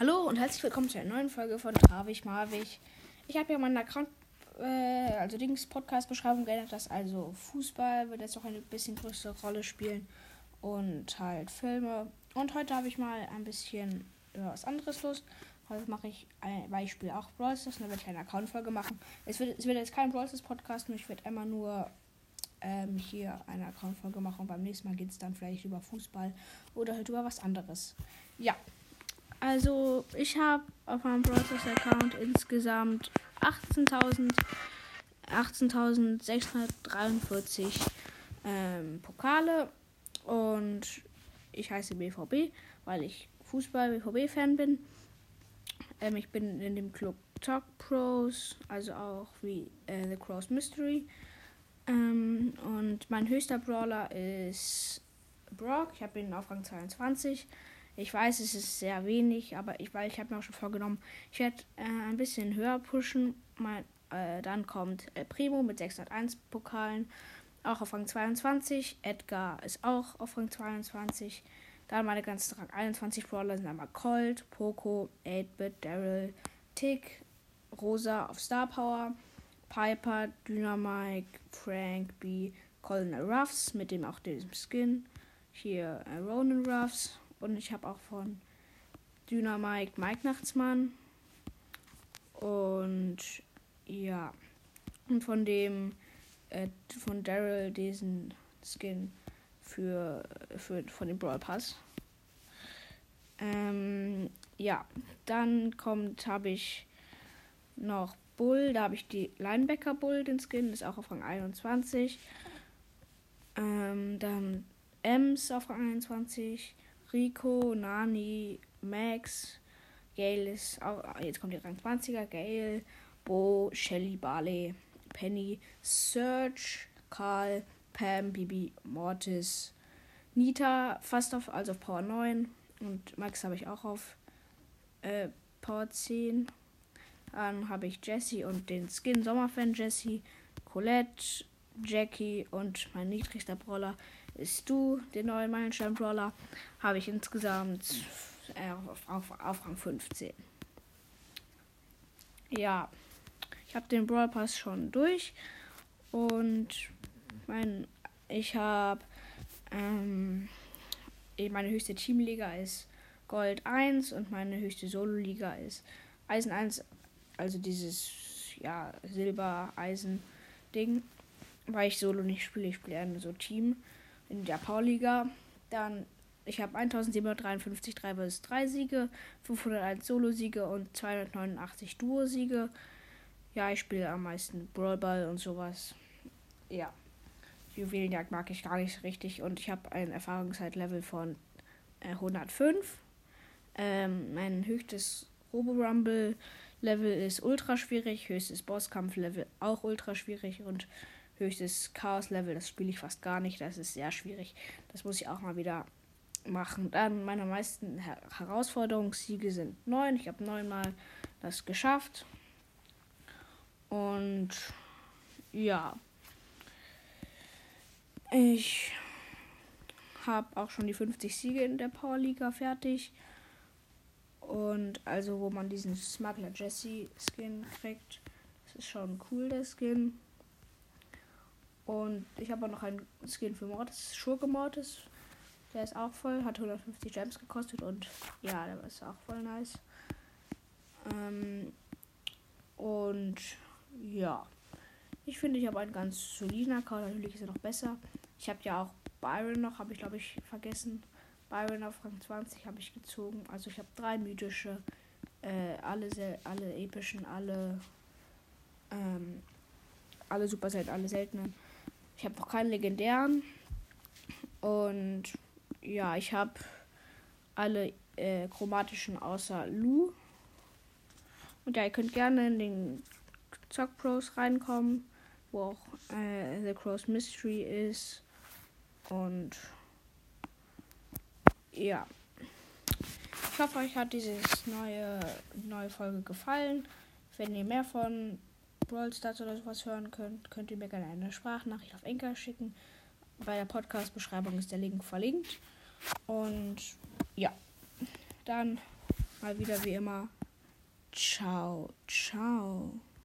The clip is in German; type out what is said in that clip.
Hallo und herzlich willkommen zu einer neuen Folge von Travig Marvig. Ich habe ja meinen Account, äh, also Dings Podcast-Beschreibung geändert, dass also Fußball wird jetzt auch eine bisschen größere Rolle spielen und halt Filme. Und heute habe ich mal ein bisschen ja, was anderes los. Heute mache ich, ein, spiele auch Brawl Stars und dann werde ich eine Account-Folge machen. Es wird, es wird jetzt kein Brawl Stars Podcast, nur ich werde immer nur ähm, hier eine Account-Folge machen und beim nächsten Mal geht es dann vielleicht über Fußball oder halt über was anderes. Ja, also, ich habe auf meinem Process Account insgesamt 18.000 18.643 ähm, Pokale und ich heiße BVB, weil ich Fußball-BVB-Fan bin. Ähm, ich bin in dem Club Talk Pros, also auch wie äh, The Cross Mystery. Ähm, und mein höchster Brawler ist Brock. Ich habe ihn auf Rang 22. Ich weiß, es ist sehr wenig, aber ich, weil ich habe mir auch schon vorgenommen, ich werde äh, ein bisschen höher pushen. Mein, äh, dann kommt äh, Primo mit 601 Pokalen, auch auf Rang 22. Edgar ist auch auf Rang 22. Dann meine ganzen Rang 21 Brawler sind einmal Colt, Poco, 8-Bit, Daryl, Tick, Rosa auf Star Power, Piper, Dynamite, Frank, B, Colin Ruffs mit dem auch diesem Skin. Hier äh, Ronan Ruffs, und ich habe auch von Dynamite Mike Nachtsmann. Und ja. Und von dem, äh, von Daryl diesen Skin für, für von dem Brawl Pass. Ähm, ja, dann kommt, habe ich noch Bull, da habe ich die Linebacker Bull, den Skin, ist auch auf Rang 21. Ähm, dann Ems auf Rang 21. Rico, Nani, Max, Gale ist auch, jetzt kommt die Rang 20er, Gale, Bo, Shelly, Barley, Penny, Serge, Karl, Pam, Bibi, Mortis, Nita fast auf, also auf Power 9 und Max habe ich auch auf äh, Power 10. Dann habe ich Jesse und den Skin Sommerfan Jesse, Colette, Jackie und mein niedrigster Brawler ist du, den neuen Meilenstein Brawler, habe ich insgesamt äh, auf, auf, auf Rang 15. Ja, ich habe den Brawl Pass schon durch und mein, ich habe ähm, meine höchste Teamliga ist Gold 1 und meine höchste Solo-Liga ist Eisen 1, also dieses ja, Silber-Eisen-Ding, weil ich Solo nicht spiele, ich spiele eher so Team in der Powerliga. Dann, ich habe 1753 3 vs 3 Siege, 501 Solo-Siege und 289 Duo-Siege. Ja, ich spiele am meisten Brawl Ball und sowas. Ja. Juwelenjagd mag ich gar nicht so richtig und ich habe ein Erfahrungszeitlevel von äh, 105. Ähm, mein höchstes Robo-Rumble Level ist ultra schwierig, höchstes Bosskampf-Level auch ultra schwierig und höchstes Chaos-Level, das spiele ich fast gar nicht. Das ist sehr schwierig. Das muss ich auch mal wieder machen. Dann meine meisten Her Herausforderungssiege sind neun. Ich habe neunmal das geschafft. Und ja. Ich habe auch schon die 50 Siege in der Powerliga fertig. Und also, wo man diesen Smuggler Jesse Skin kriegt. Das ist schon cool, der Skin. Und ich habe auch noch einen Skin für Mortis, Schurke Mortis. Der ist auch voll, hat 150 Gems gekostet und ja, der ist auch voll nice. Ähm, und ja, ich finde, ich habe einen ganz soliden Account. Natürlich ist er noch besser. Ich habe ja auch Byron noch, habe ich glaube ich vergessen. Byron auf Rang 20 habe ich gezogen. Also ich habe drei mythische, äh, alle, alle epischen, alle, ähm, alle super selten, alle seltenen. Ich habe noch keinen legendären. Und ja, ich habe alle äh, chromatischen außer Lu. Und ja, ihr könnt gerne in den Zock Pros reinkommen, wo auch äh, The Cross Mystery ist. Und ja. Ich hoffe, euch hat diese neue, neue Folge gefallen. Wenn ihr mehr von Brawl Stars oder sowas hören könnt, könnt ihr mir gerne eine Sprachnachricht auf Enker schicken. Bei der Podcast-Beschreibung ist der Link verlinkt. Und ja, dann mal wieder wie immer. Ciao, ciao.